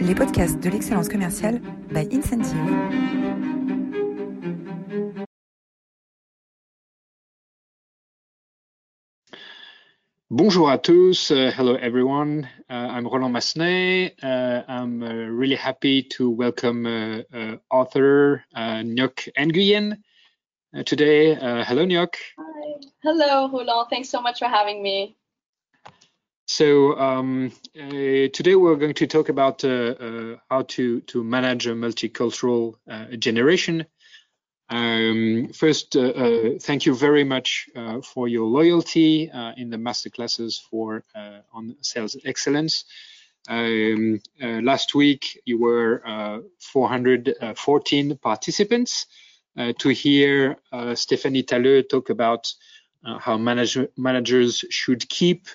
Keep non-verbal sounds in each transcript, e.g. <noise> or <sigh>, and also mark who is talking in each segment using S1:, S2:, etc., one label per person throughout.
S1: les podcasts de l'excellence commerciale by Incentive.
S2: Bonjour à tous. Uh, hello, everyone. Uh, I'm Roland Massenet. Uh, I'm uh, really happy to welcome uh, uh, author uh, Nyok Nguyen today. hello, Nyok.
S3: Hi. Hello, Roland. Thanks so much for having me.
S2: So um, uh, today we're going to talk about uh, uh, how to to manage a multicultural uh, generation. Um, first, uh, uh, thank you very much for your loyalty in the masterclasses for on sales excellence. Um, last week you were 414 participants to hear Stéphanie Talleux talk about how manage managers should keep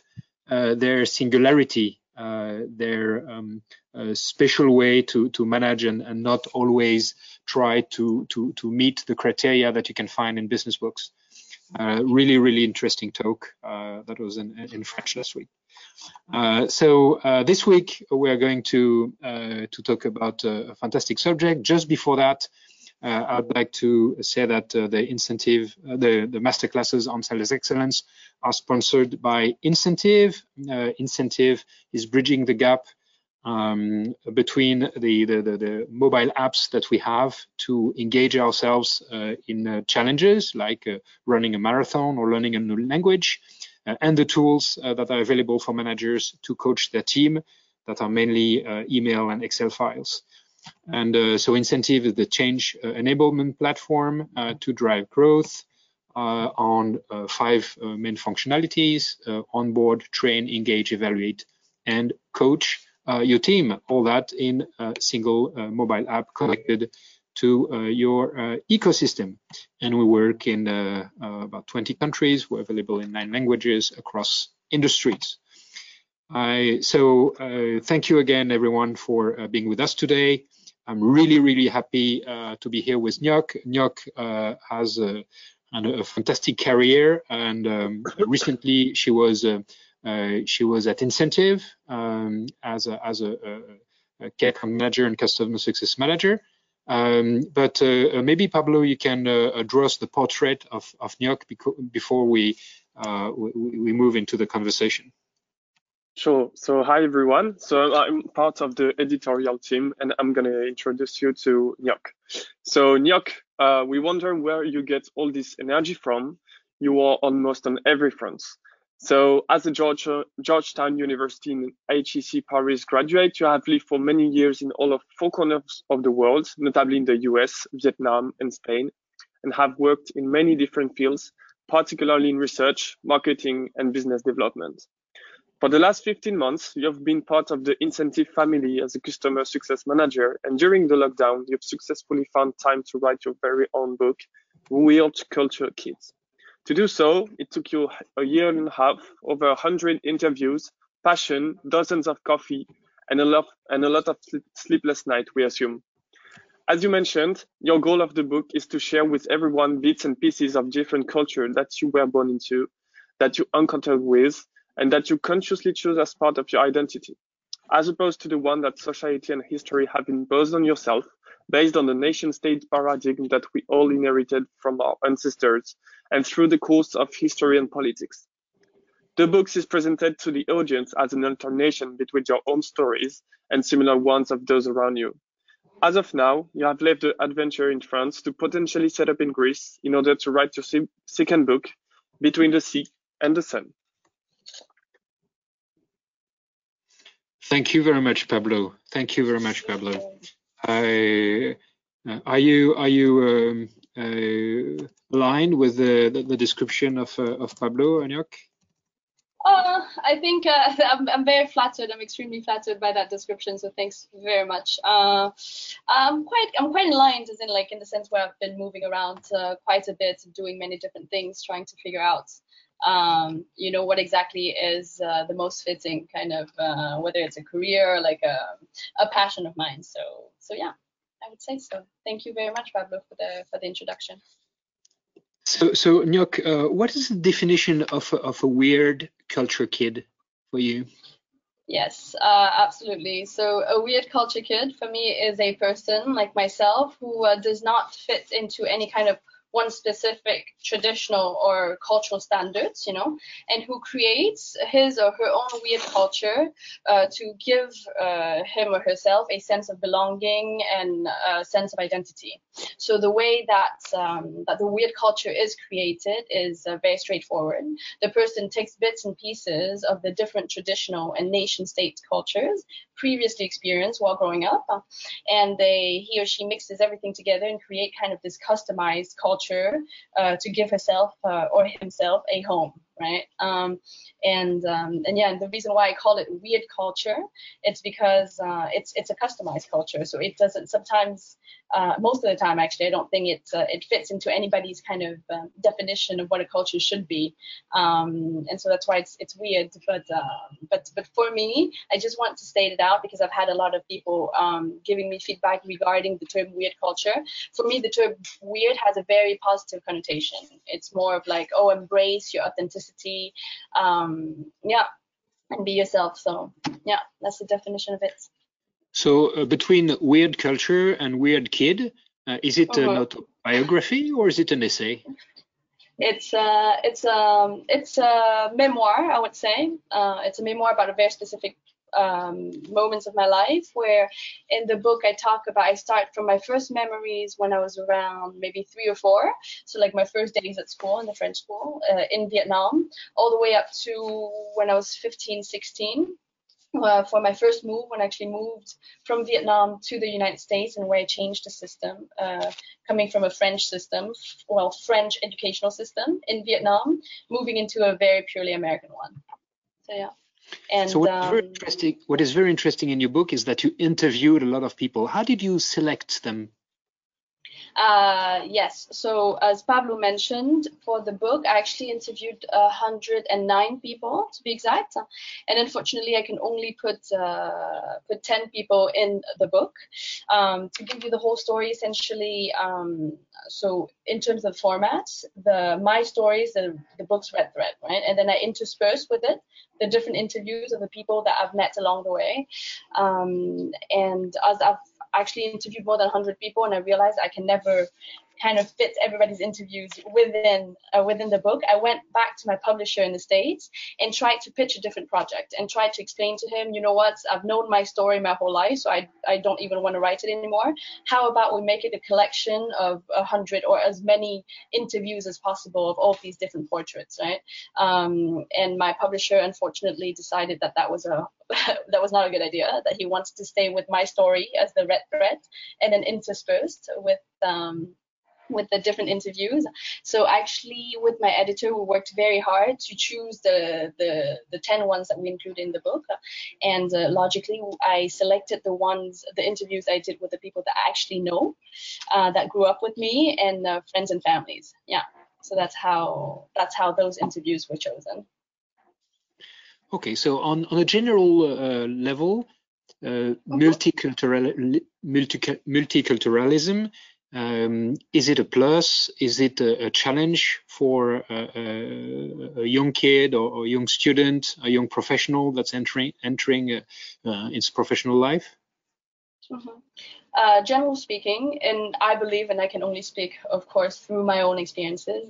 S2: their singularity, uh, their um, special way to to manage and, and not always try to to to meet the criteria that you can find in business books. Uh, really, really interesting talk that was in, in French last week. Uh, so uh, this week we are going to uh, to talk about a fantastic subject. Just before that, uh, I'd like to say that uh, the incentive, uh, the, the masterclasses on sales excellence are sponsored by Incentive. Incentive is bridging the gap um, between the, the, the, the, mobile apps that we have to engage ourselves uh, in uh, challenges like uh, running a marathon or learning a new language, and the tools that are available for managers to coach their team that are mainly email and Excel files. And uh, so Incentive is the change uh, enablement platform uh, to drive growth on five main functionalities, onboard, train, engage, evaluate, and coach your team. All that in a single mobile app connected to uh, your uh, ecosystem. And we work in uh, about 20 countries. We're available in nine languages across industries. I, so thank you again, everyone, for being with us today. I'm really, really happy uh, to be here with Nyok. Nyok uh, has a, a, fantastic career, and um, recently she was uh, uh, she was at Incentive um, as a, as a, a, account manager and customer success manager. Um, but uh, maybe Pablo, you can uh, us the portrait of, of Nyok before we, we we move into the conversation.
S4: Sure. So hi everyone. So I'm part of the editorial team and I'm to introduce you to Nyok. So Nyok, uh, we wonder where you get all this energy from. You are almost on every front. So as a George, Georgetown University in HEC Paris graduate, you have lived for many years in all of four corners of the world, notably in the US, Vietnam, and Spain, and have worked in many different fields, particularly in research, marketing, and business development. For the last 15 months, you have been part of the Incentive family as a customer success manager, and during the lockdown, you've successfully found time to write your very own book, Weird Culture Kids. To do so, it took you a year and a half, over 100 interviews, passion, dozens of coffee, and a lot, and a lot of sleepless nights, we assume. As you mentioned, your goal of the book is to share with everyone bits and pieces of different culture that you were born into, that you encountered with, and that you consciously choose as part of your identity, as opposed to the one that society and history have imposed on yourself based on the nation state paradigm that we all inherited from our ancestors and through the course of history and politics. The book is presented to the audience as an alternation between your own stories and similar ones of those around you. As of now, you have left the adventure in France to potentially set up in Greece in order to write your second book, Between the Sea and the Sun.
S2: Thank you very much, Pablo. Thank you very much, Pablo. Uh, are you are you um, uh, aligned with the, the, the description of uh, of Pablo Anyok?
S3: Uh, I think uh, <laughs> I'm, I'm, very flattered. I'm extremely flattered by that description. So thanks very much. Uh, I'm quite I'm quite line, as in like in the sense where I've been moving around quite a bit, doing many different things, trying to figure out um, you know what exactly is uh, the most fitting kind of uh, whether it's a career or like a, a passion of mine. So so yeah i would say so. Thank you very much pablo for the for the introduction.
S2: So so Nyok, uh, what is the definition of of a weird culture kid for you?
S3: Yes, uh, absolutely. So a weird culture kid for me is a person like myself who uh, does not fit into any kind of one specific traditional or cultural standards, you know, and who creates his or her own weird culture uh, to give uh, him or herself a sense of belonging and a sense of identity. So the way that um, that the weird culture is created is uh, very straightforward. The person takes bits and pieces of the different traditional and nation state cultures previously experienced while growing up, and they he or she mixes everything together and create kind of this customized culture uh, to give herself uh, or himself a home right? Um, and um, and yeah, the reason why I call it weird culture, it's because uh, it's it's a customized culture. So it doesn't sometimes, uh, most of the time actually, I don't think it uh, it fits into anybody's kind of um, definition of what a culture should be. Um, and so that's why it's it's weird. But uh, but but for me, I just want to state it out because I've had a lot of people um, giving me feedback regarding the term weird culture. For me, the term weird has a very positive connotation. It's more of like oh, embrace your authenticity authenticity. Um, yeah, and be yourself. So yeah, that's the definition of it.
S2: So uh, between weird culture and weird kid, uh, is it uh-huh. an autobiography or is it an essay?
S3: It's uh, it's um, it's a memoir, I would say. Uh, it's a memoir about a very specific um, moments of my life where in the book I talk about, I start from my first memories when I was around maybe three or four. So like my first days at school in the French school uh, in Vietnam, all the way up to when I was 15, 16. Uh, for my first move, when I actually moved from Vietnam to the United States, and where I changed the system, uh, coming from a French system, well, French educational system in Vietnam, moving into a very purely American one. So yeah.
S2: And, so um, very interesting, what is very interesting in your book is that you interviewed a lot of people. How did you select them?
S3: Uh, yes. So as Pablo mentioned, for the book, I actually interviewed 109 people to be exact, and unfortunately, I can only put uh, put 10 people in the book um, to give you the whole story. Essentially, um, so in terms of format, the my stories, the the book's red thread, right, and then I intersperse with it the different interviews of the people that I've met along the way, um, and as I've actually interviewed more than 100 people and I realized I can never kind of fits everybody's interviews within uh, within the book, I went back to my publisher in the states and tried to pitch a different project and tried to explain to him, you know what, I've known my story my whole life, so I I don't even want to write it anymore. How about we make it a collection of a hundred or as many interviews as possible of all these different portraits, right? Um, and my publisher unfortunately decided that that was a <laughs> that was not a good idea. That he wanted to stay with my story as the red thread, and then interspersed with um, with the different interviews. So actually, with my editor, we worked very hard to choose the the, the ten ones that we include in the book, and uh, logically, I selected the ones, the interviews I did with the people that I actually know, uh, that grew up with me, and uh, friends and families. Yeah. So that's how that's how those interviews were chosen.
S2: Okay, so on on a general uh, level, uh, mm-hmm. multicultural multi, multiculturalism um, is it a plus? Is it a, a challenge for a, a, a, young kid or a young student, a young professional that's entering entering uh, uh, its professional life?
S3: Mm -hmm. Uh, generally speaking, and I believe, and I can only speak, of course, through my own experiences,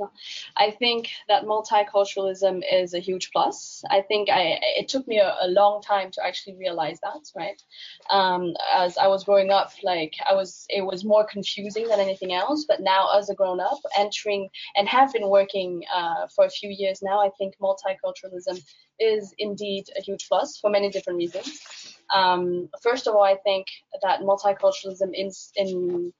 S3: I think that multiculturalism is a huge plus. I think I, it took me a, a long time to actually realize that, right? Um, as I was growing up, like I was, it was more confusing than anything else. But now, as a grown up, entering and have been working uh, for a few years now, I think multiculturalism is indeed a huge plus for many different reasons. Um, first of all, I think that multiculturalism in, in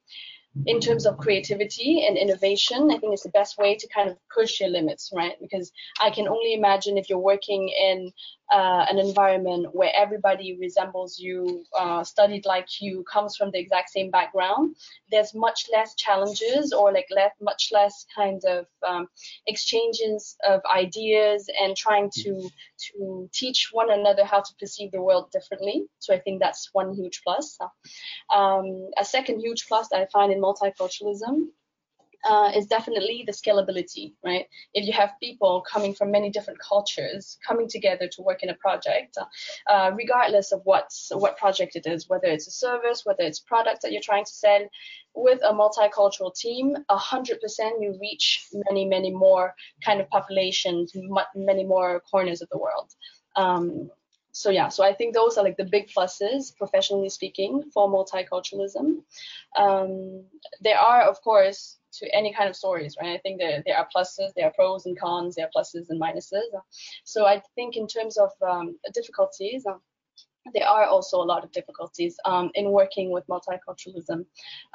S3: in terms of creativity and innovation, I think it's the best way to kind of push your limits, right? Because I can only imagine if you're working in uh, an environment where everybody resembles you, uh, studied like you, comes from the exact same background, there's much less challenges or like less, much less kind of um, exchanges of ideas and trying to to teach one another how to perceive the world differently. So I think that's one huge plus. Um, a second huge plus that I find in multiculturalism uh, is definitely the scalability, right? If you have people coming from many different cultures coming together to work in a project, uh, regardless of what what project it is, whether it's a service, whether it's product that you're trying to sell, with a multicultural team, 100% you reach many, many more kind of populations, many more corners of the world. Um, so yeah, so I think those are like the big pluses, professionally speaking, for multiculturalism. Um, there are, of course, to any kind of stories, right? I think there, there are pluses, there are pros and cons, there are pluses and minuses. So I think in terms of um, difficulties, uh, there are also a lot of difficulties um, in working with multiculturalism,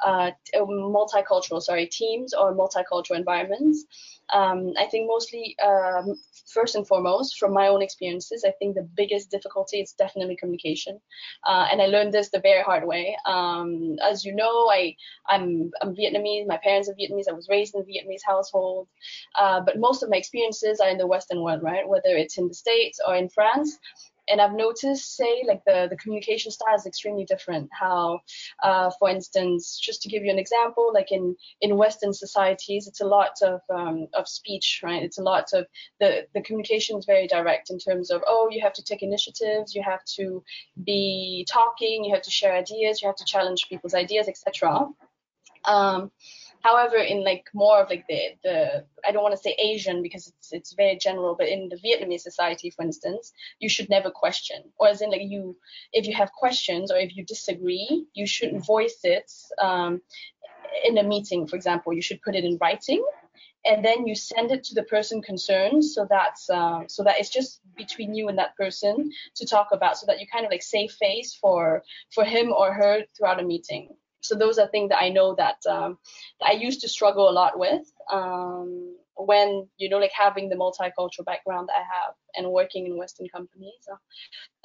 S3: uh, multicultural, sorry, teams or multicultural environments. Um, I think mostly, um, first and foremost, from my own experiences, I think the biggest difficulty is definitely communication. Uh, and I learned this the very hard way. Um, as you know, I, I'm, I'm, Vietnamese, my parents are Vietnamese, I was raised in a Vietnamese household. Uh, but most of my experiences are in the Western world, right? Whether it's in the States or in France and I've noticed, say, like the, the communication style is extremely different. How, uh, for instance, just to give you an example, like in, in Western societies, it's a lot of, um, of speech, right? It's a lot of the, the communication is very direct in terms of, oh, you have to take initiatives, you have to be talking, you have to share ideas, you have to challenge people's ideas, etc. Um, However, in like more of like the the I don't want to say Asian because it's it's very general, but in the Vietnamese society, for instance, you should never question, or as in like you if you have questions or if you disagree, you shouldn't voice it um, in a meeting. For example, you should put it in writing and then you send it to the person concerned so that's uh, so that it's just between you and that person to talk about so that you kind of like save face for for him or her throughout a meeting so those are things that I know that, um, that I used to struggle a lot with um, when you know like having the multicultural background that I have and working in Western companies,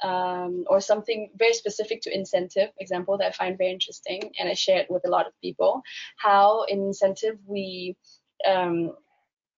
S3: um, or something very specific to incentive example that I find very interesting and I share it with a lot of people. How in incentive we um,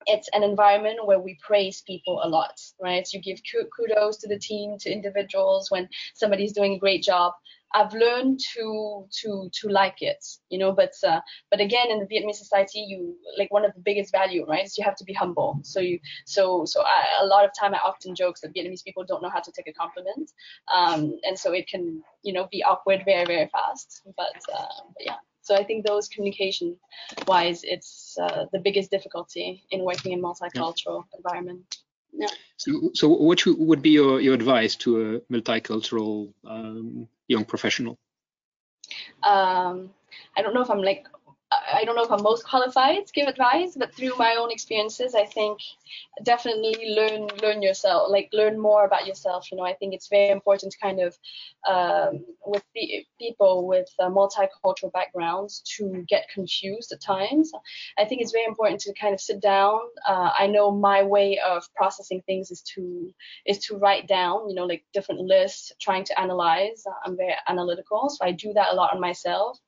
S3: it's an environment where we praise people a lot, right? You give kudos to the team, to individuals when somebody's doing a great job. I've learned to to to like it, you know. But uh, but again, in the Vietnamese society, you like one of the biggest value, right? Is you have to be humble. So you so so I, a lot of time I often joke that Vietnamese people don't know how to take a compliment, um, and so it can you know be awkward very very fast. But, uh, but yeah. So I think those communication wise, it's uh, the biggest difficulty in working in multicultural yeah. environment.
S2: So, so what would be your, your advice to a multicultural um, young professional?
S3: Um, I don't know if I'm like I don't know if I'm most qualified to give advice, but through my own experiences, I think definitely learn learn yourself, like learn more about yourself. You know, I think it's very important to kind of um, with people with multicultural backgrounds to get confused at times. I think it's very important to kind of sit down. Uh, I know my way of processing things is to is to write down, you know, like different lists, trying to analyze. I'm very analytical, so I do that a lot on myself.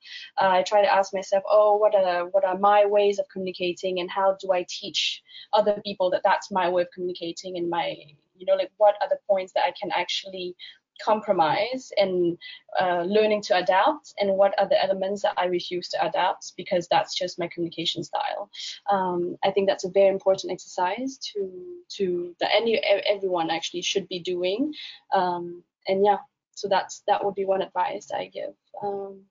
S3: Uh, I try to ask myself, oh what are what are my ways of communicating and how do I teach other people that that's my way of communicating and my you know like what are the points that I can actually compromise and uh, learning to adapt and what are the elements that I refuse to adapt because that's just my communication style. Um, I think that's a very important exercise to to that any everyone actually should be doing. Um, and yeah, so that's that would be one advice I give. Um,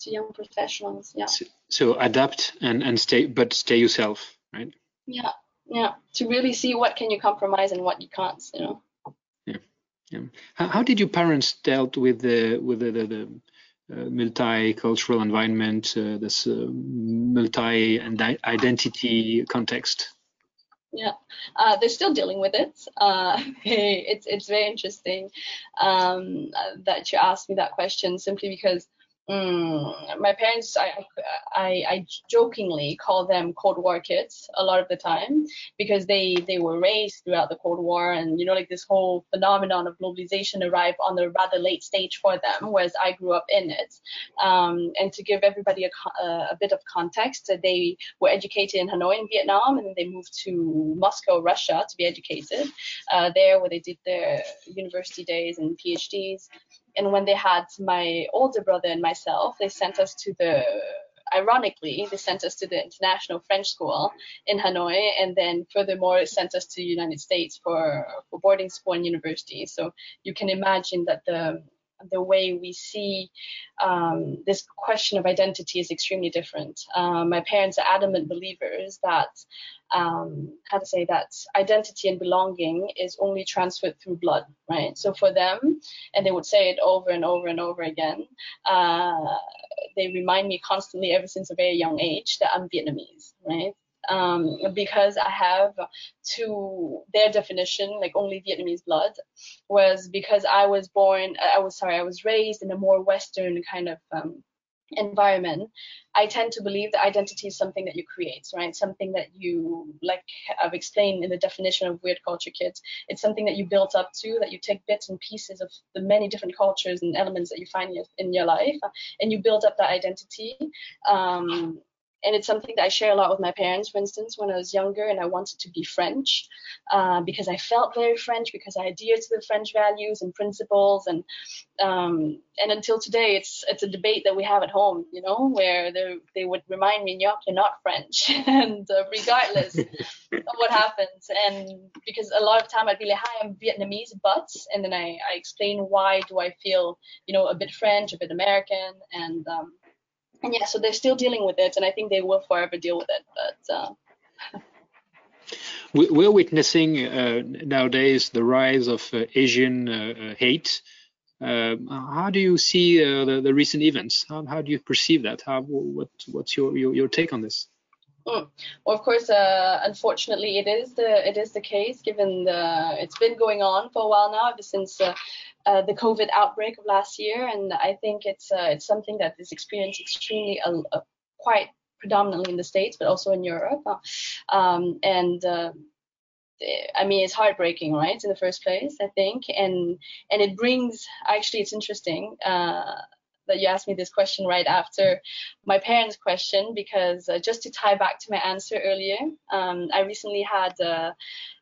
S3: to young professionals. Yeah.
S2: So, so adapt and and stay, but stay yourself, right?
S3: Yeah, yeah. To really see what can you compromise and what you can't, you know.
S2: Yeah, yeah. How, how did your parents dealt with the with the, the, the uh, multicultural environment, uh, this uh, multi-identity context?
S3: Yeah, uh, they're still dealing with it. Uh, <laughs> it's it's very interesting um, that you asked me that question simply because Mm, my parents, I, I, I jokingly call them Cold War kids a lot of the time because they, they were raised throughout the Cold War and, you know, like this whole phenomenon of globalization arrived on a rather late stage for them, whereas I grew up in it. Um, and to give everybody a, a, bit of context, they were educated in Hanoi in Vietnam and then they moved to Moscow, Russia to be educated uh, there where they did their university days and PhDs and when they had my older brother and myself, they sent us to the ironically, they sent us to the International French School in Hanoi, and then furthermore, sent us to the United States for, for boarding school and university. So you can imagine that the the way we see um, this question of identity is extremely different. Um, my parents are adamant believers that, um, how to say that, identity and belonging is only transferred through blood, right? So for them, and they would say it over and over and over again, uh, they remind me constantly ever since a very young age that I'm Vietnamese, right? Um, because I have to their definition like only Vietnamese blood was because I was born I was sorry I was raised in a more Western kind of um, environment. I tend to believe that identity is something that you create right? Something that you like I've explained in the definition of weird culture kids. It's something that you built up to that you take bits and pieces of the many different cultures and elements that you find in your life and you build up that identity um, and it's something that I share a lot with my parents. For instance, when I was younger and I wanted to be French, uh, because I felt very French, because I adhered to the French values and principles, and um, and until today, it's it's a debate that we have at home, you know, where they they would remind me, "You're not French," <laughs> and uh, regardless of what happens, and because a lot of time I'd be like, "Hi, I'm Vietnamese, but," and then I I explain why do I feel, you know, a bit French, a bit American, and um, and yeah, so they're still dealing with it, and I think they will forever deal with it. But uh...
S2: we're witnessing uh, nowadays the rise of uh, Asian uh, uh, hate. Um, how do you see uh, the, the, recent events? How, how, do you perceive that? How, what, what's your, your, your take on this?
S3: Mm. Well, of course, uh, unfortunately, it is the it is the case. Given the it's been going on for a while now, ever since uh, uh, the COVID outbreak of last year, and I think it's uh, it's something that is experienced extremely uh, uh, quite predominantly in the states, but also in Europe. Um, and I mean, it's heartbreaking, right? In the first place, I think, and and it brings actually, it's interesting that you asked me this question right after my parents' question because uh, just to tie back to my answer earlier, um, I recently had a,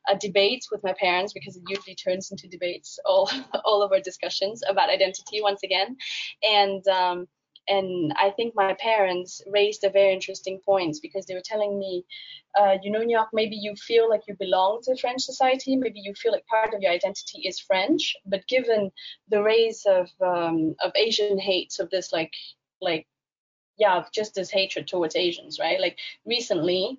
S3: a, debate with my parents because it usually turns into debates all <laughs> all of our discussions about identity once again, and um, and I think my parents raised a very interesting points because they were telling me, uh, you know, Nyok, maybe you feel like you belong to French society, maybe you feel like part of your identity is French, but given the rise of um, of Asian hate, of this like like yeah, just this hatred towards Asians, right? Like recently,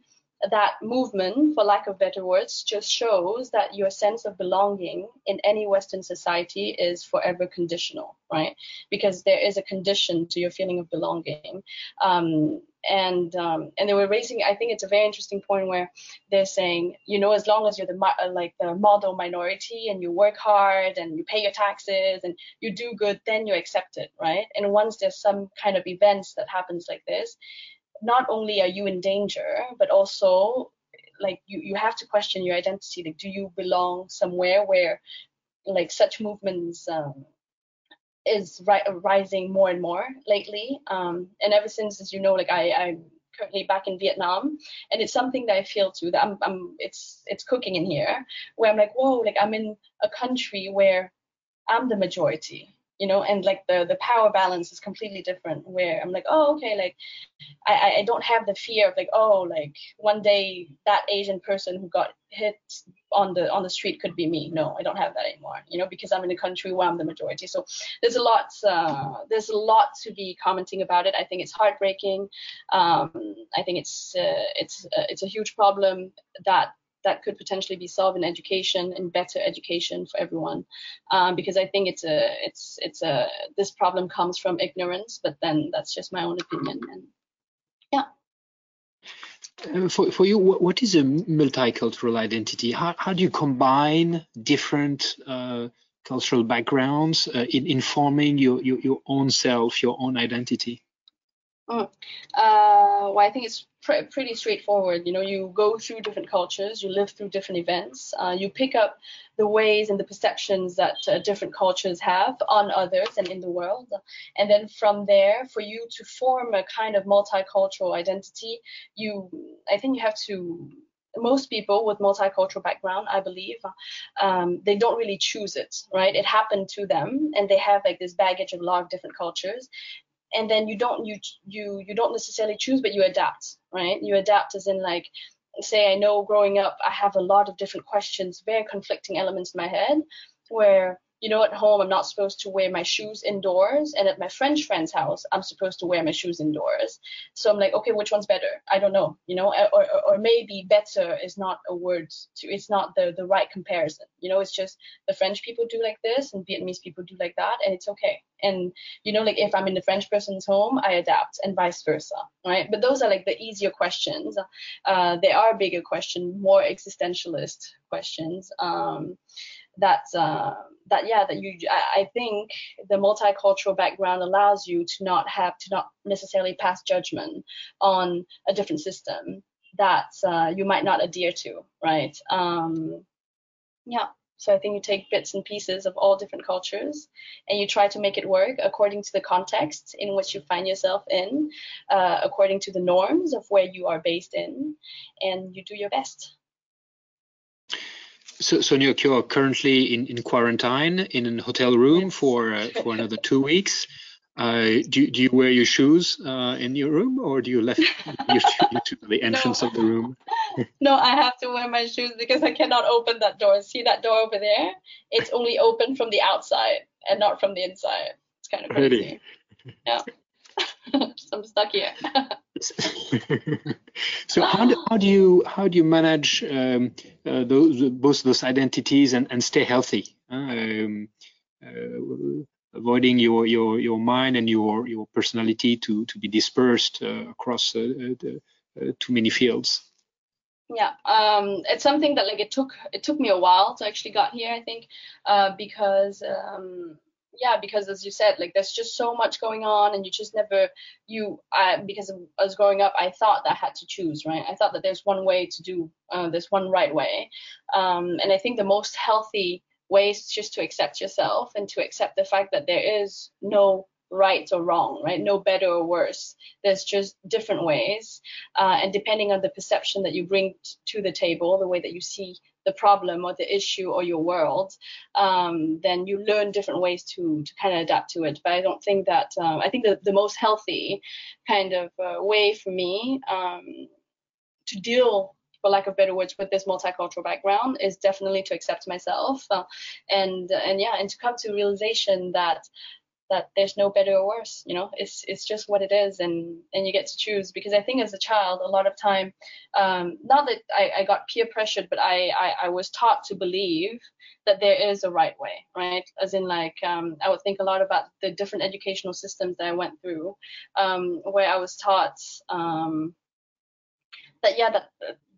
S3: that movement, for lack of better words, just shows that your sense of belonging in any Western society is forever conditional, right? Because there is a condition to your feeling of belonging. Um, and um, and they were raising. I think it's a very interesting point where they're saying, you know, as long as you're the uh, like the model minority and you work hard and you pay your taxes and you do good, then you're accepted, right? And once there's some kind of events that happens like this, not only are you in danger, but also like you, you have to question your identity. Like, do you belong somewhere where like such movements um, is ri- rising more and more lately? Um, and ever since, as you know, like I, I'm currently back in Vietnam, and it's something that I feel too that I'm, I'm it's it's cooking in here, where I'm like, whoa, like I'm in a country where I'm the majority you know and like the the power balance is completely different where i'm like oh okay like i i don't have the fear of like oh like one day that asian person who got hit on the on the street could be me. No i don't have that anymore you know because i'm in a country where i'm the majority. So there's a lot uh, there's a lot to be commenting about it. I think it's heartbreaking. Um, i think it's uh, it's uh, it's a huge problem that that could potentially be solved in education and better education for everyone. Um, because i think it's a it's it's a this problem comes from ignorance but then that's just my own opinion and yeah.
S2: Uh, for, for you what is a multicultural identity? How, how do you combine different uh, cultural backgrounds uh, in informing your, your your own self your own identity
S3: Mm. Uh, well, I think it's pr- pretty straightforward. You know, you go through different cultures, you live through different events, uh, you pick up the ways and the perceptions that uh, different cultures have on others and in the world, and then from there, for you to form a kind of multicultural identity, you, I think, you have to most people with multicultural background, I believe, um, they don't really choose it, right? It happened to them, and they have like this baggage of a lot of different cultures, and then you don't you you you don't necessarily choose but you adapt right? You adapt as in like say i know growing up i have a lot of different questions very conflicting elements in my head where you know, at home I'm not supposed to wear my shoes indoors, and at my French friend's house I'm supposed to wear my shoes indoors. So I'm like, okay, which one's better? I don't know, you know, or, or, or maybe better is not a word to, it's not the the right comparison. You know, it's just the French people do like this and Vietnamese people do like that, and it's okay. And you know, like if I'm in the French person's home, I adapt, and vice versa, right? But those are like the easier questions. Uh, they are bigger questions, more existentialist questions. Um, that uh, that yeah that you I, I think the multicultural background allows you to not have to not necessarily pass judgment on a different system that uh, you might not adhere to right um, yeah so I think you take bits and pieces of all different cultures and you try to make it work according to the context in which you find yourself in, uh, according to the norms of where you are based in, and you do your best.
S2: So, so you're currently in, in quarantine in a hotel room for uh, <laughs> for another two weeks. Uh, do, do you wear your shoes uh, in your room, or do you left <laughs> your shoes to the entrance no. of the room? <laughs>
S3: no, I have to wear my shoes because I cannot open that door. See that door over there? It's only open from the outside and not from the inside. It's kind of crazy. Really? Yeah. I'm stuck here.
S2: So how do, how do you how do you manage um, uh, those both those identities and, and stay healthy? Um, uh, avoiding your, your your mind and your your personality to to be dispersed uh, across uh, uh, the, uh, too many fields.
S3: Yeah, um, it's something that like it took it took me a while to actually got here. I think because um, yeah because as you said like there's just so much going on and you just never you because I was growing up i thought that i had to choose right i thought that there's one way to do uh, there's one right way um, and i think the most healthy way is just to accept yourself and to accept the fact that there is no right or wrong, right? No better or worse. There's just different ways. Uh, and depending on the perception that you bring t- to the table, the way that you see the problem or the issue or your world, um, then you learn different ways to to kind of adapt to it. But I don't think that um, I think the, the most healthy kind of uh, way for me um, to deal for lack of better words, with this multicultural background is definitely to accept myself uh, and and yeah, and to come to realization that that there's no better or worse you know? It's it's just what it is and and you get to choose because i think as a child a lot of time um, not that I, I got peer pressured but I, I, I was taught to believe that there is a right way right? As in like um, i would think a lot about the different educational systems that i went through um, where i was taught um, that yeah that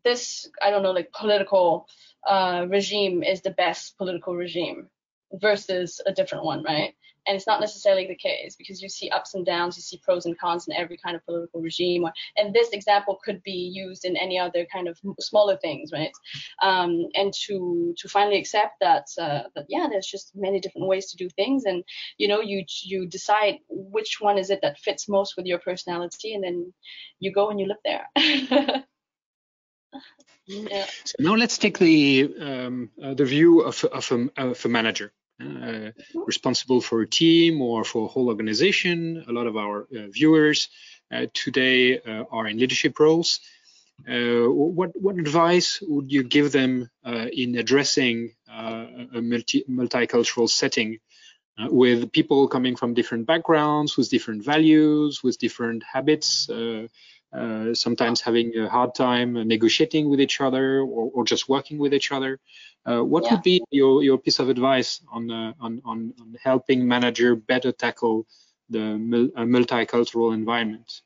S3: this i don't know like political uh, regime is the best political regime versus a different one right and it's not necessarily the case because you see ups and downs, you see pros and cons in every kind of political regime. And this example could be used in any other kind of smaller things, right? Um, and to to finally accept that uh, that yeah, there's just many different ways to do things, and you know you you decide which one is it that fits most with your personality, and then you go and you live there. <laughs>
S2: yeah. So now let's take the um, uh, the view of of a, of a manager. Uh, responsible for a team or for a whole organization. A lot of our uh, viewers uh, today are in leadership roles. what what advice would you give them in addressing a multi multicultural setting uh, with people coming from different backgrounds, with different values, with different habits, uh, uh, sometimes having a hard time negotiating with each other or, or just working with each other. Uh, what yeah. would be your, your piece of advice on, uh, on, on, on, helping manager better tackle the multicultural environment?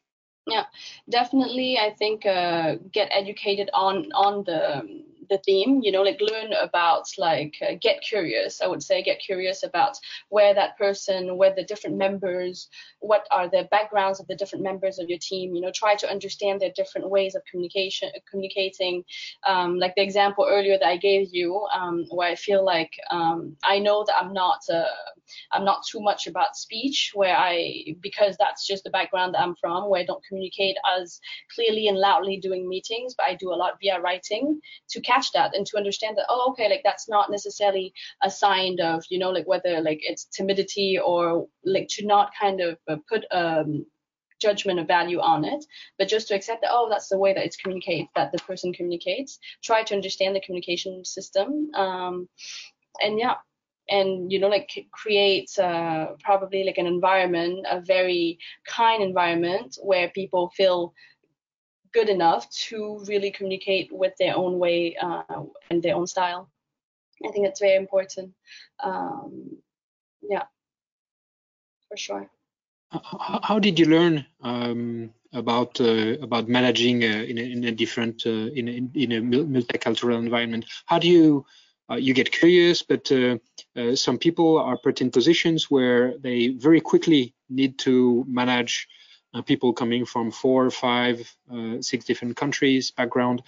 S3: Yeah, definitely. I think uh, get educated on on the the theme you know like learn about like uh, get curious. I would say get curious about where that person where the different members what are the backgrounds of the different members of your team you know try to understand their different ways of communication communicating. Um, like the example earlier that i gave you um, where i feel like um, i know that i'm not uh, i'm not too much about speech where i because that's just the background that i'm from where i don't communicate as clearly and loudly doing meetings but i do a lot via writing to catch that and to understand that oh okay like that's not necessarily a sign of you know like whether like it's timidity or like to not kind of uh, put um judgment of value on it, but just to accept that, oh, that's the way that it's communicated, that the person communicates. Try to understand the communication system. Um, and yeah, and you know like create uh, probably like an environment a very kind environment where people feel good enough to really communicate with their own way uh, and their own style. I think that's very important. Um, yeah. For sure.
S2: How, how did you learn um, about uh, about managing uh, in, a, in a different uh, in, a, in a multicultural environment? How do you uh, you get curious, but uh, uh, some people are put in positions where they very quickly need to manage people coming from four, five, six different countries background.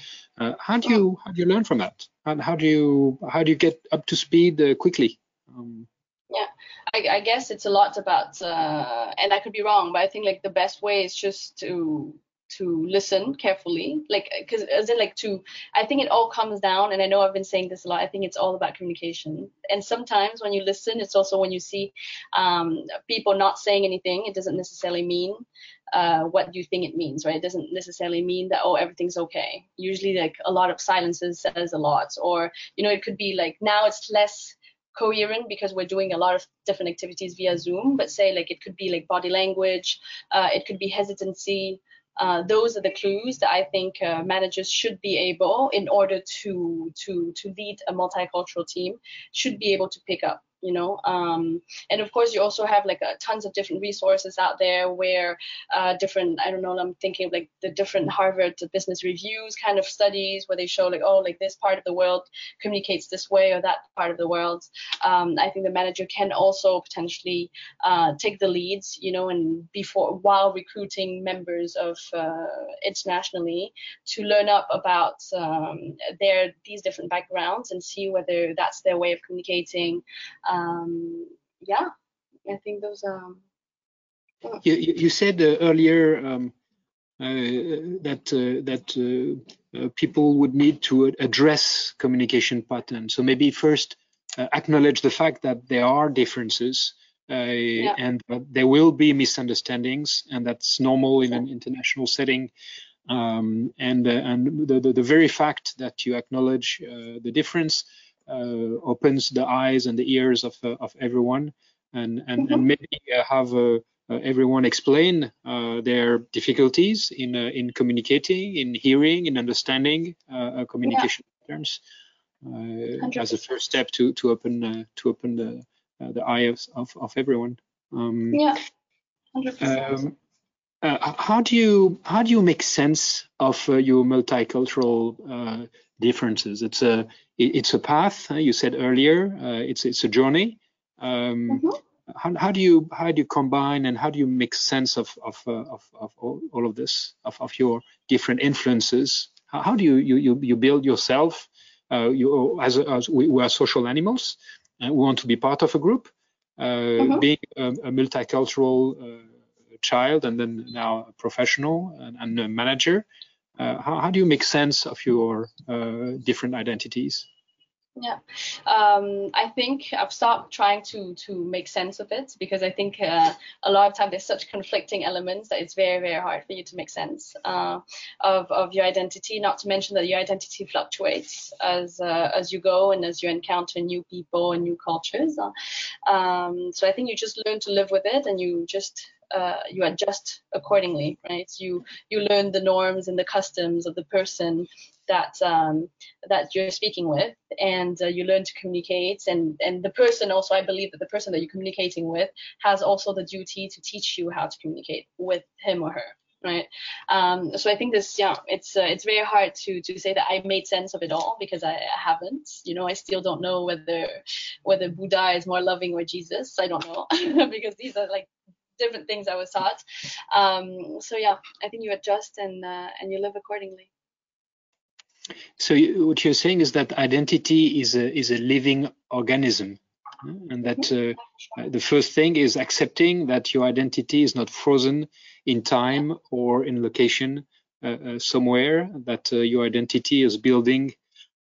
S2: how do you how do you learn from that? And how do you how do you get up to speed quickly? Um,
S3: yeah, I, I, guess it's a lot about, uh, and I could be wrong, but I think like the best way is just to to listen carefully like because as in like to i think it all comes down and i know i've been saying this a lot i think it's all about communication. And sometimes when you listen it's also when you see um, people not saying anything it doesn't necessarily mean uh, what you think it means right? It doesn't necessarily mean that oh everything's okay. Usually like a lot of silences says a lot or you know it could be like now it's less coherent because we're doing a lot of different activities via zoom but say like it could be like body language uh, it could be hesitancy uh, those are the clues that I think uh, managers should be able, in order to to to lead a multicultural team, should be able to pick up you know um, and of course you also have like uh, tons of different resources out there where uh, different i don't know i'm thinking of like the different harvard business reviews kind of studies where they show like oh like this part of the world communicates this way or that part of the world. Um, i think the manager can also potentially uh, take the leads you know and before while recruiting members of uh, internationally to learn up about um, their these different backgrounds and see whether that's their way of communicating um, yeah, I think those. Um,
S2: you, you said uh, earlier um, uh, that uh, that uh, uh, people would need to address communication patterns. So maybe first uh, acknowledge the fact that there are differences. Yeah. And there will be misunderstandings, and that's normal in an international setting. Um, and and the, the, the very fact that you acknowledge the difference opens the eyes and the ears of uh, of everyone, and and, mm-hmm. and maybe uh, have everyone explain their difficulties in in communicating, in hearing, in understanding communication yeah. terms. as a first step to to open to open the the eyes of, of everyone.
S3: Um, yeah. Um,
S2: uh, how do you how do you make sense of uh, your multicultural uh, differences? It's a it's a path. you said earlier, uh, it's it's a journey. Um, mm-hmm. how, how, do you how do you combine and how do you make sense of of uh, of, of all, all, of this of, of your different influences? How, how do you, you you build yourself? Uh, you as, as we, we, are social animals and we want to be part of a group. Uh, mm-hmm. Being a, a multicultural uh, child and then now a professional and, and a manager uh, how, how, do you make sense of your uh, different identities?
S3: Yeah, um, I think I've stopped trying to to make sense of it because I think uh, a lot of time there's such conflicting elements that it's very very hard for you to make sense uh, of of your identity. Not to mention that your identity fluctuates as uh, as you go and as you encounter new people and new cultures. Um, so I think you just learn to live with it and you just uh, you adjust accordingly, right? You you learn the norms and the customs of the person that um, that you're speaking with, and uh, you learn to communicate. And and the person also, I believe that the person that you're communicating with has also the duty to teach you how to communicate with him or her, right? Um, so I think this, yeah, it's uh, it's very hard to to say that I made sense of it all because I, haven't. You know, I still don't know whether whether Buddha is more loving or Jesus. I don't know <laughs> because these are like different things I was taught. Um, so yeah, I think you adjust and uh, and you live accordingly.
S2: So you, what you're saying is that identity is a is a living organism, and that mm-hmm. uh, the first thing is accepting that your identity is not frozen in time or in location uh, uh somewhere. That uh, your identity is building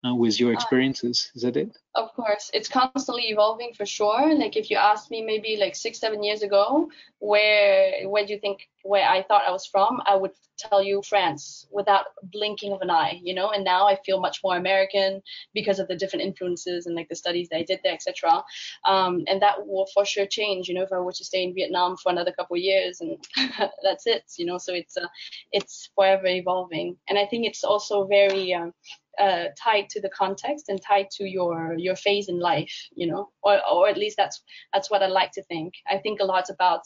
S2: uh, with your experiences. Is that it?
S3: Of course, it's constantly evolving for sure. Like if you asked me maybe like six, seven years ago, where where do you think where I thought I was from, I would tell you France without blinking of an eye, you know. And now I feel much more American because of the different influences and like the studies that I did there, etc. Um, and that will for sure change, you know, if I were to stay in Vietnam for another couple of years, and <laughs> that's it, you know. So it's uh, it's forever evolving, and I think it's also very um, uh, tied to the context and tied to your your phase in life, you know, or or at least that's that's what I like to think. I think a lot about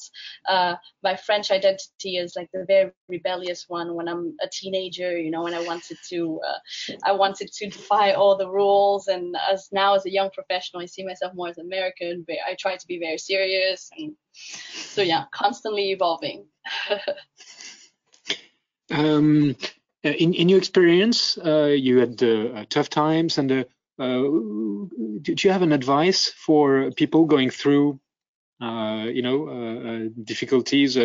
S3: uh, my French identity as like the very rebellious one when I'm a teenager, you know, when I wanted to uh, I wanted to defy all the rules, and as now as a young professional, I see myself more as American, but I try to be very serious, and so yeah, constantly evolving. <laughs>
S2: um, uh, in in your experience, uh, you had uh, tough times, and Uh, did you have an advice for people going through, uh, you know, uh, difficulties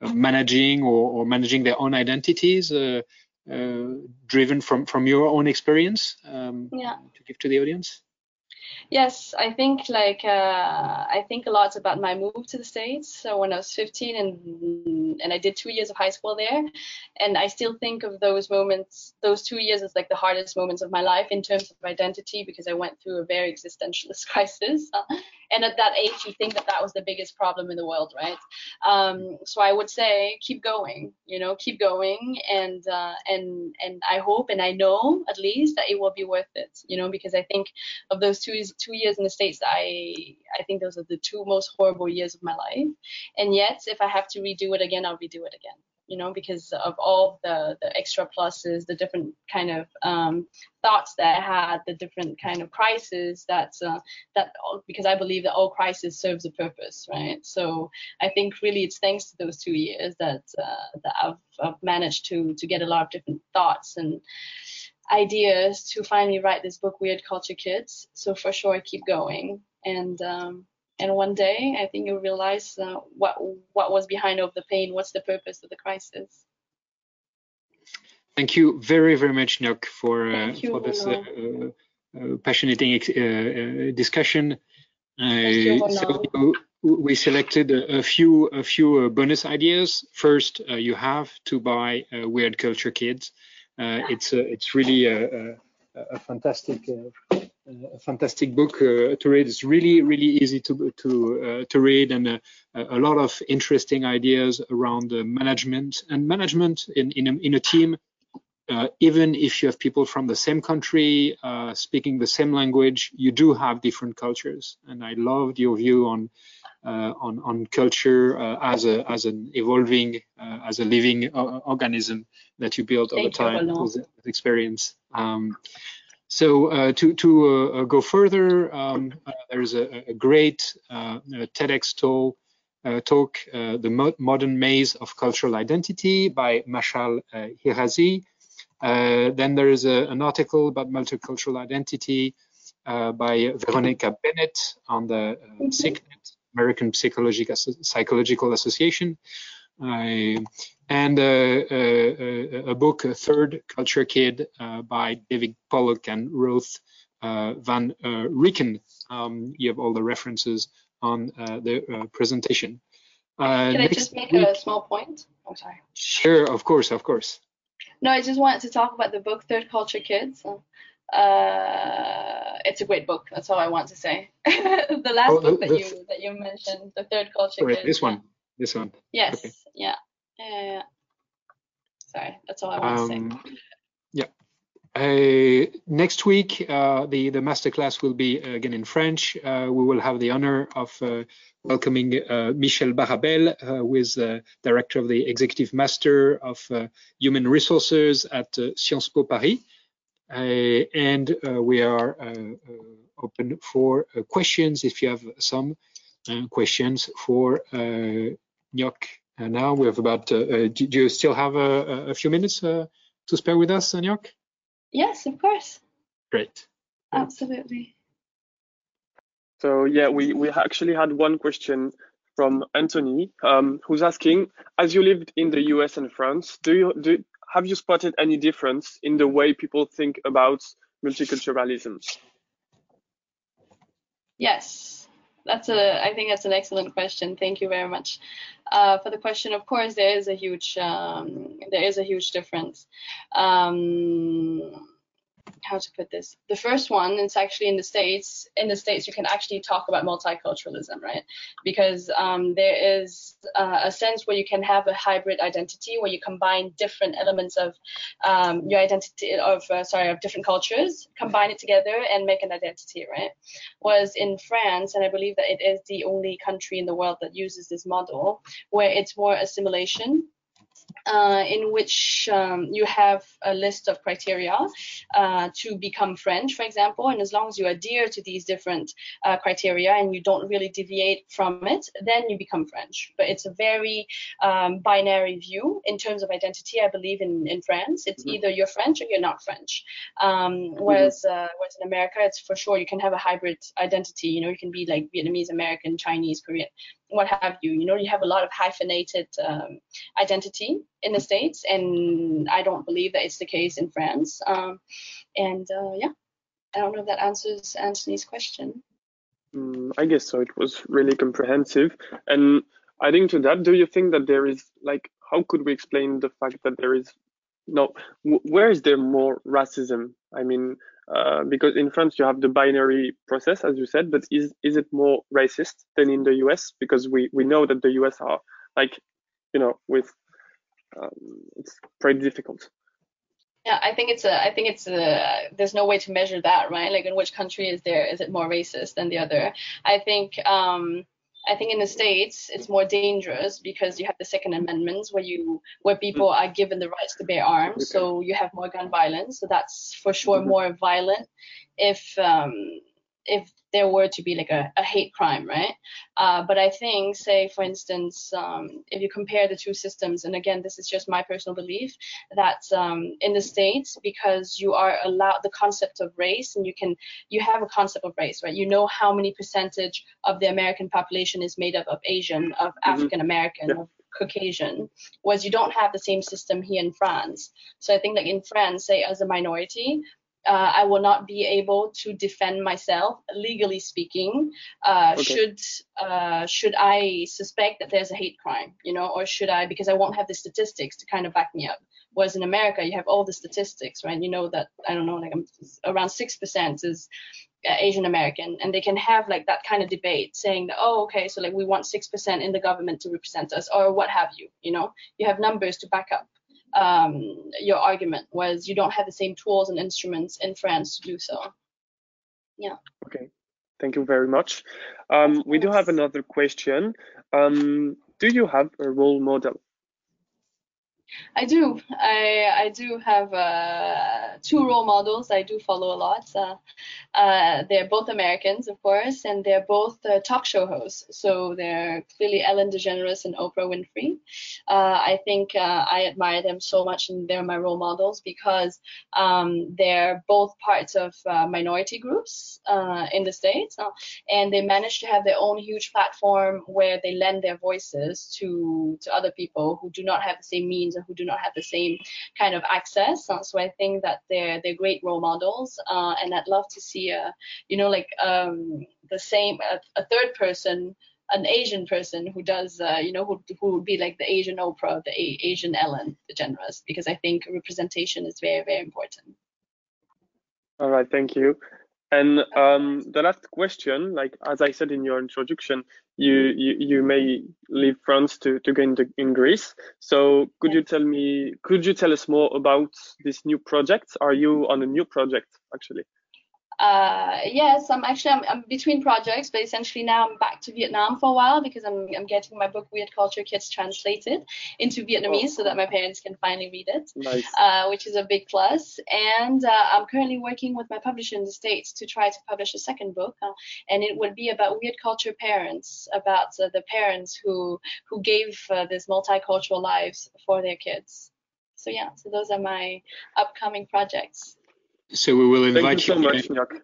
S2: managing or, or, managing their own identities? driven from from your own experience um,
S3: yeah.
S2: to give to the audience
S3: Yes, I think like uh, I think a lot about my move to the states. So when I was 15 and and I did two years of high school there, and I still think of those moments, those two years as like the hardest moments of my life in terms of identity because I went through a very existentialist <laughs> crisis. and at that age, you think that that was the biggest problem in the world, right? Um, so I would say keep going, you know, keep going, and uh, and and I hope and I know at least that it will be worth it, you know, because I think of those two two years in the states, I I think those are the two most horrible years of my life. And yet, if I have to redo it again, I'll redo it again. You know, because of all the the extra pluses, the different kind of um, thoughts that I had, the different kind of crises that uh, that because I believe that all crisis serves a purpose, right? So I think really it's thanks to those two years that uh, that I've, I've managed to to get a lot of different thoughts and ideas to finally write this book, Weird Culture Kids. So for sure, keep going. And um, and one day, I think you'll realize uh, what what was behind all the pain. What's the purpose of the crisis?
S2: Thank you very very much, Nyok, for uh, for this uh, uh, passionate uh, discussion. so we selected a, few a few bonus ideas. First, you have to buy Weird Culture Kids. Uh, it's it's really a, a, a fantastic uh, a fantastic book uh, to read. It's really really easy to to to read and a lot of interesting ideas around management and management in in a, in a team. Uh, even if you have people from the same country uh, speaking the same language, you do have different cultures. And I loved your view on uh, on on culture uh, as a as an evolving uh, as a living organism that you build over time with experience. Um, so uh, to to uh, go further, um, uh, there's a, a great TEDx talk, talk "The Mo Modern Maze of Cultural Identity" by Mashal Hirazi. Then there is a, an article about multicultural identity by Veronica Bennett on the uh, PsycNET American Psychological, Psychological Association, uh, and uh, uh, a book, a Third Culture Kid, by David Pollock and Ruth Van Reken. Um, you have all the references on the presentation.
S3: Can I just make week, a small point? I'm sorry.
S2: Sure, of course, of course.
S3: No, I just wanted to talk about the book Third Culture Kids. Uh, it's a great book. That's all I want to say. <laughs> the last oh, book the, that you that you mentioned, the third culture.
S2: Right, this one. This one.
S3: Yes. Okay. Yeah. Uh, sorry, that's all I want um, to say.
S2: Uh, next week, uh, the the masterclass will be uh, again in French. Uh, we will have the honor of uh, welcoming uh, Michel Barabel, who is the director of the Executive Master of Human Resources at Sciences Po Paris. Uh, and uh, we are uh, open for questions if you have some questions for Nyok. now we have about, do you still have a, a few minutes to spare with us, Nyok?
S3: Yes, of course.
S2: Great.
S3: Absolutely.
S4: So yeah, we, we actually had one question from Anthony, um, who's asking, as you lived in the US and France, do you do have you spotted any difference in the way people think about multiculturalism?
S3: Yes, that's a. I think that's an excellent question. Thank you very much uh, for the question. Of course, there is a huge um, there is a huge difference. Um, how to put this. The first one it's actually in the states in the states you can actually talk about multiculturalism right? Because um, there is uh, a sense where you can have a hybrid identity where you combine different elements of um, your identity of uh, sorry of different cultures combine it together and make an identity right? Was in france and i believe that it is the only country in the world that uses this model where it's more assimilation uh, in which um, you have a list of criteria uh, to become French, for example, and as long as you adhere to these different uh, criteria and you don't really deviate from it, then you become French. But it's a very um, binary view in terms of identity. I believe in in France, it's mm-hmm. either you're French or you're not French. Um, whereas mm-hmm. whereas in America, it's for sure you can have a hybrid identity. You know, you can be like Vietnamese, American, Chinese, Korean what have you. You know, you have a lot of hyphenated um, identity in the States, and I don't believe that it's the case in France. Um, and uh, yeah, I don't know if that answers Anthony's question.
S4: Mm, I guess so. It was really comprehensive. And adding to that, do you think that there is like, how could we explain the fact that there is no, where is there more racism? I mean, uh, because in France you have the binary process, as you said, but is is it more racist than in the US? Because we we know that the US are like, you know, with um, it's pretty difficult.
S3: Yeah, I think it's a. I think it's a. There's no way to measure that, right? Like, in which country is there? Is it more racist than the other? I think. Um, I think in the states it's more dangerous because you have the Second Amendment where you where people are given the rights to bear arms, so you have more gun violence. So that's for sure mm-hmm. more violent if um, if there were to be like a, a hate crime, right? Uh, but I think, say, for instance, um, if you compare the two systems, and again, this is just my personal belief, that um, in the States, because you are allowed the concept of race and you can, you have a concept of race, right? You know how many percentage of the American population is made up of Asian, of mm-hmm. African American, yeah. of Caucasian, whereas you don't have the same system here in France. So I think like in France, say as a minority, uh, I will not be able to defend myself legally speaking. Uh, okay. Should uh, should I suspect that there's a hate crime, you know, or should I because I won't have the statistics to kind of back me up. Whereas in America, you have all the statistics, right? You know that I don't know, like around six percent is uh, Asian American, and they can have like that kind of debate, saying that oh, okay, so like we want six percent in the government to represent us, or what have you. You know, you have numbers to back up um, your argument, was you don't have the same tools and instruments in France to do so. Yeah.
S4: Okay. Thank you very much. Um, we do have another question. Um, do you have a role model?
S3: I do. I I do have uh, two role models I do follow a lot. Uh, uh, they're both Americans, of course, and they're both uh, talk show hosts. So they're clearly Ellen DeGeneres and Oprah Winfrey. Uh, I think uh, I admire them so much, and they're my role models because um, they're both parts of minority groups in the states, and they manage to have their own huge platform where they lend their voices to to other people who do not have the same means who do not have the same kind of access. Uh, so I think that they're they're great role models, uh, and I'd love to see a you know like um, the same a, a third person an Asian person who does, uh, you know, who, who would be like the Asian Oprah, the A- Asian Ellen the DeGeneres, because I think representation is very, very important.
S4: All right, thank you. And um, the last question, like as I said in your introduction, you you, you may leave France to, to go into in Greece. So could you tell me, could you tell us more about this new project? Are you on a new project actually?
S3: Uh, yes, I'm actually I'm, I'm, between projects, but essentially now I'm back to Vietnam for a while because I'm I'm getting my book Weird Culture Kids translated into Vietnamese oh. so that my parents can finally read it,
S4: nice.
S3: uh, which is a big plus. And uh, I'm currently working with my publisher in the states to try to publish a second book, uh, and it would be about weird culture parents, about uh, the parents who who gave uh, this multicultural lives for their kids. So yeah, so those are my upcoming projects.
S2: So we will invite
S4: Thank you.
S2: you
S4: so much, Nyok.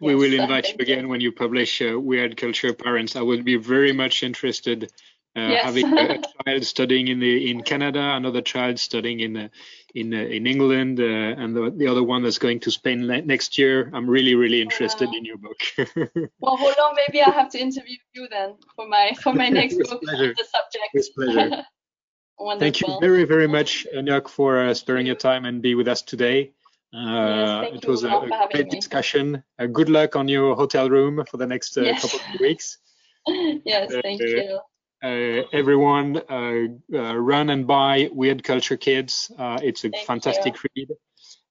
S2: We yes, will invite you again when you publish uh, Weird Culture Parents. I would be very much interested uh, yes. having a, <laughs> child studying in the in Canada, another child studying in uh, in uh, in England, uh, and the, the other one that's going to Spain next year. I'm really really interested in your book. <laughs>
S3: well, hold on, maybe I have to interview you then for my for my next book pleasure. on the subject.
S2: With pleasure. <laughs>
S3: Wonderful.
S2: Thank you very very much, Nyok, for uh, sparing your time and be with us today. Uh,
S3: yes,
S2: it was a, a great discussion. Uh, good luck on your hotel room for the next uh, yes. couple of weeks. <laughs>
S3: yes, thank you.
S2: Uh, everyone uh, uh, run and buy Weird Culture Kids. it's a Thank fantastic you. read.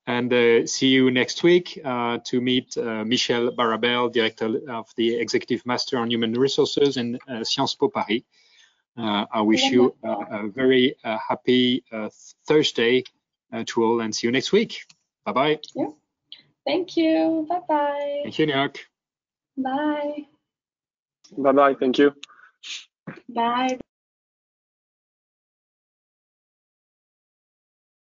S2: And see you next week to meet Michel Barabel, Director of the Executive Master on Human Resources in Sciences Po Paris. I wish you a very happy Thursday to all and see you next week. Bye-bye.
S3: Yeah. Thank you. Bye-bye.
S2: Thank you, Nyok.
S3: Bye.
S4: Bye-bye. Thank you.
S3: Bye.